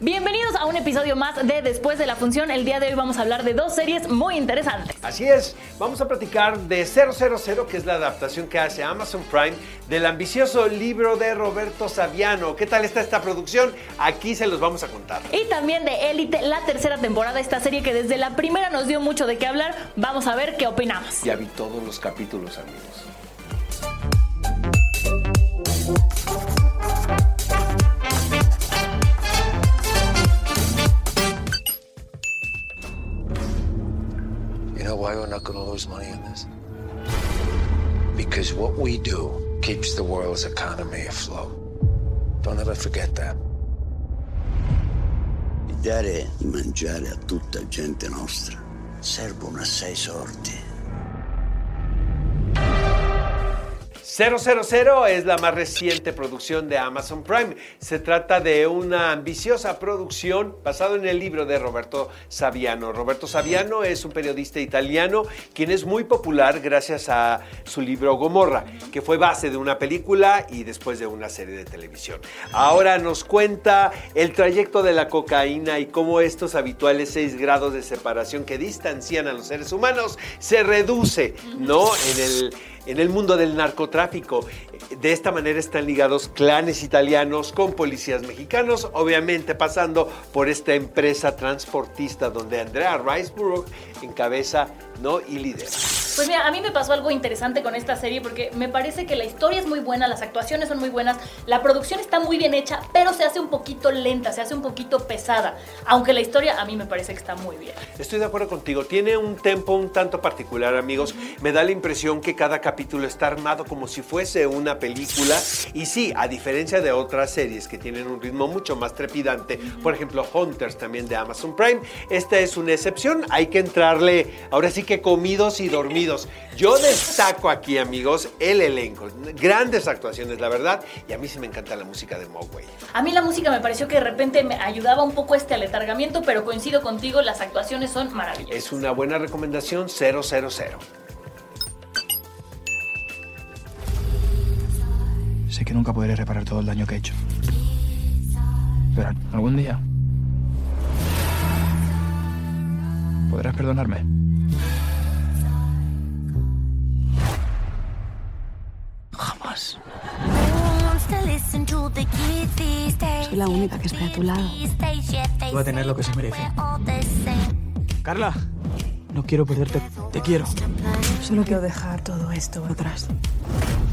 Bienvenidos a un episodio más de Después de la función. El día de hoy vamos a hablar de dos series muy interesantes. Así es, vamos a platicar de 000, que es la adaptación que hace Amazon Prime del ambicioso libro de Roberto Saviano. ¿Qué tal está esta producción? Aquí se los vamos a contar. Y también de Élite, la tercera temporada, esta serie que desde la primera nos dio mucho de qué hablar. Vamos a ver qué opinamos. Ya vi todos los capítulos, amigos. Why we're not going to lose money on this? Because what we do keeps the world's economy afloat. Don't ever forget that. Dare di mangiare a tutta gente nostra servono assai sordi. 000 es la más reciente producción de Amazon Prime. Se trata de una ambiciosa producción basada en el libro de Roberto Saviano. Roberto Saviano es un periodista italiano quien es muy popular gracias a su libro Gomorra, que fue base de una película y después de una serie de televisión. Ahora nos cuenta el trayecto de la cocaína y cómo estos habituales 6 grados de separación que distancian a los seres humanos se reduce, ¿no? En el en el mundo del narcotráfico. De esta manera están ligados clanes italianos con policías mexicanos, obviamente pasando por esta empresa transportista donde Andrea Riceborough encabeza ¿no? y lidera. Pues mira, a mí me pasó algo interesante con esta serie porque me parece que la historia es muy buena, las actuaciones son muy buenas, la producción está muy bien hecha, pero se hace un poquito lenta, se hace un poquito pesada. Aunque la historia a mí me parece que está muy bien. Estoy de acuerdo contigo. Tiene un tempo un tanto particular, amigos. Me da la impresión que cada capítulo está armado como si fuese una película. Y sí, a diferencia de otras series que tienen un ritmo mucho más trepidante, por ejemplo, Hunters también de Amazon Prime, esta es una excepción. Hay que entrarle, ahora sí que comidos y dormidos. Yo destaco aquí, amigos, el elenco. Grandes actuaciones, la verdad. Y a mí sí me encanta la música de Mogwai. A mí la música me pareció que de repente me ayudaba un poco este aletargamiento, pero coincido contigo, las actuaciones son maravillosas. Es una buena recomendación 000. Sé que nunca podré reparar todo el daño que he hecho. Pero algún día... ¿Podrás perdonarme? Soy la única que está a tu lado. Va a tener lo que se merece. Carla, no quiero perderte. Te quiero. Solo quiero dejar todo esto atrás.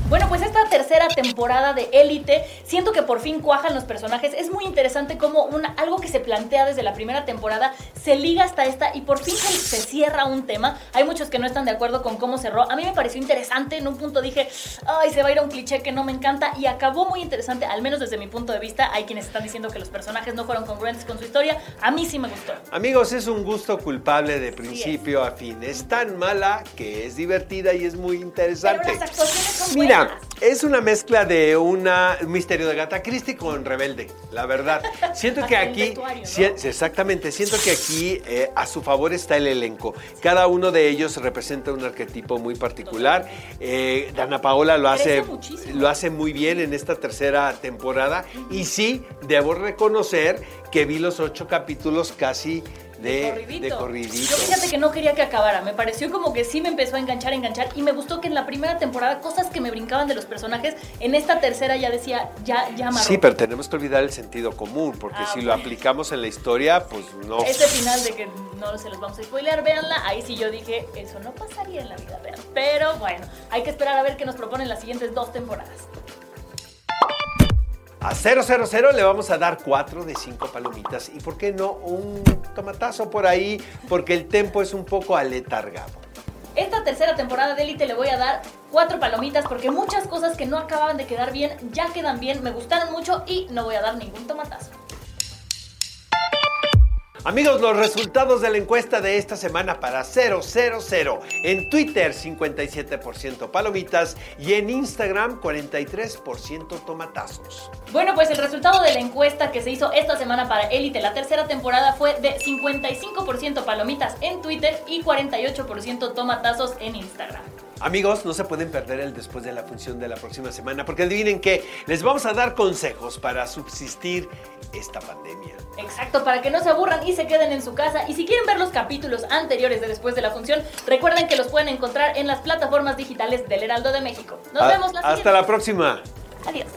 Bueno, pues esta tercera temporada de Élite, siento que por fin cuajan los personajes. Es muy interesante como una, algo que se plantea desde la primera temporada se liga hasta esta y por fin se, se cierra un tema. Hay muchos que no están de acuerdo con cómo cerró. A mí me pareció interesante. En un punto dije, ay, se va a ir a un cliché que no me encanta. Y acabó muy interesante, al menos desde mi punto de vista. Hay quienes están diciendo que los personajes no fueron congruentes con su historia. A mí sí me gustó. Amigos, es un gusto culpable de principio a fin. Es tan mala que es divertida y es muy interesante. Pero las actuaciones son Mira, buenas. Es una mezcla de una un misterio de Gata Christie con Rebelde, la verdad. Siento que aquí, vestuario, ¿no? si- exactamente, siento que aquí eh, a su favor está el elenco. Cada uno de ellos representa un arquetipo muy particular. Eh, Dana Paola lo hace, lo hace muy bien en esta tercera temporada. Y sí, debo reconocer que vi los ocho capítulos casi de, corridito. de corridito. Yo fíjate que no quería que acabara, me pareció como que sí me empezó a enganchar, enganchar y me gustó que en la primera temporada cosas que me brincaban de los personajes, en esta tercera ya decía, ya, ya amarró. Sí, pero tenemos que olvidar el sentido común, porque Ah, si lo aplicamos en la historia, pues no. Ese final de que no se los vamos a spoilear, véanla, ahí sí yo dije, eso no pasaría en la vida real. Pero bueno, hay que esperar a ver qué nos proponen las siguientes dos temporadas. A 000 le vamos a dar 4 de 5 palomitas y, ¿por qué no, un tomatazo por ahí? Porque el tempo es un poco aletargado. Esta tercera temporada de Elite le voy a dar cuatro palomitas porque muchas cosas que no acababan de quedar bien ya quedan bien, me gustaron mucho y no voy a dar ningún tomatazo. Amigos, los resultados de la encuesta de esta semana para 000. En Twitter 57% palomitas y en Instagram 43% tomatazos. Bueno, pues el resultado de la encuesta que se hizo esta semana para Elite, la tercera temporada, fue de 55% palomitas en Twitter y 48% tomatazos en Instagram. Amigos, no se pueden perder el después de la función de la próxima semana, porque adivinen que les vamos a dar consejos para subsistir esta pandemia. Exacto, para que no se aburran y se queden en su casa. Y si quieren ver los capítulos anteriores de después de la función, recuerden que los pueden encontrar en las plataformas digitales del Heraldo de México. Nos A- vemos la Hasta siguiente. la próxima. Adiós.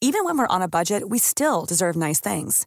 Even when we're on a budget, we still deserve nice things.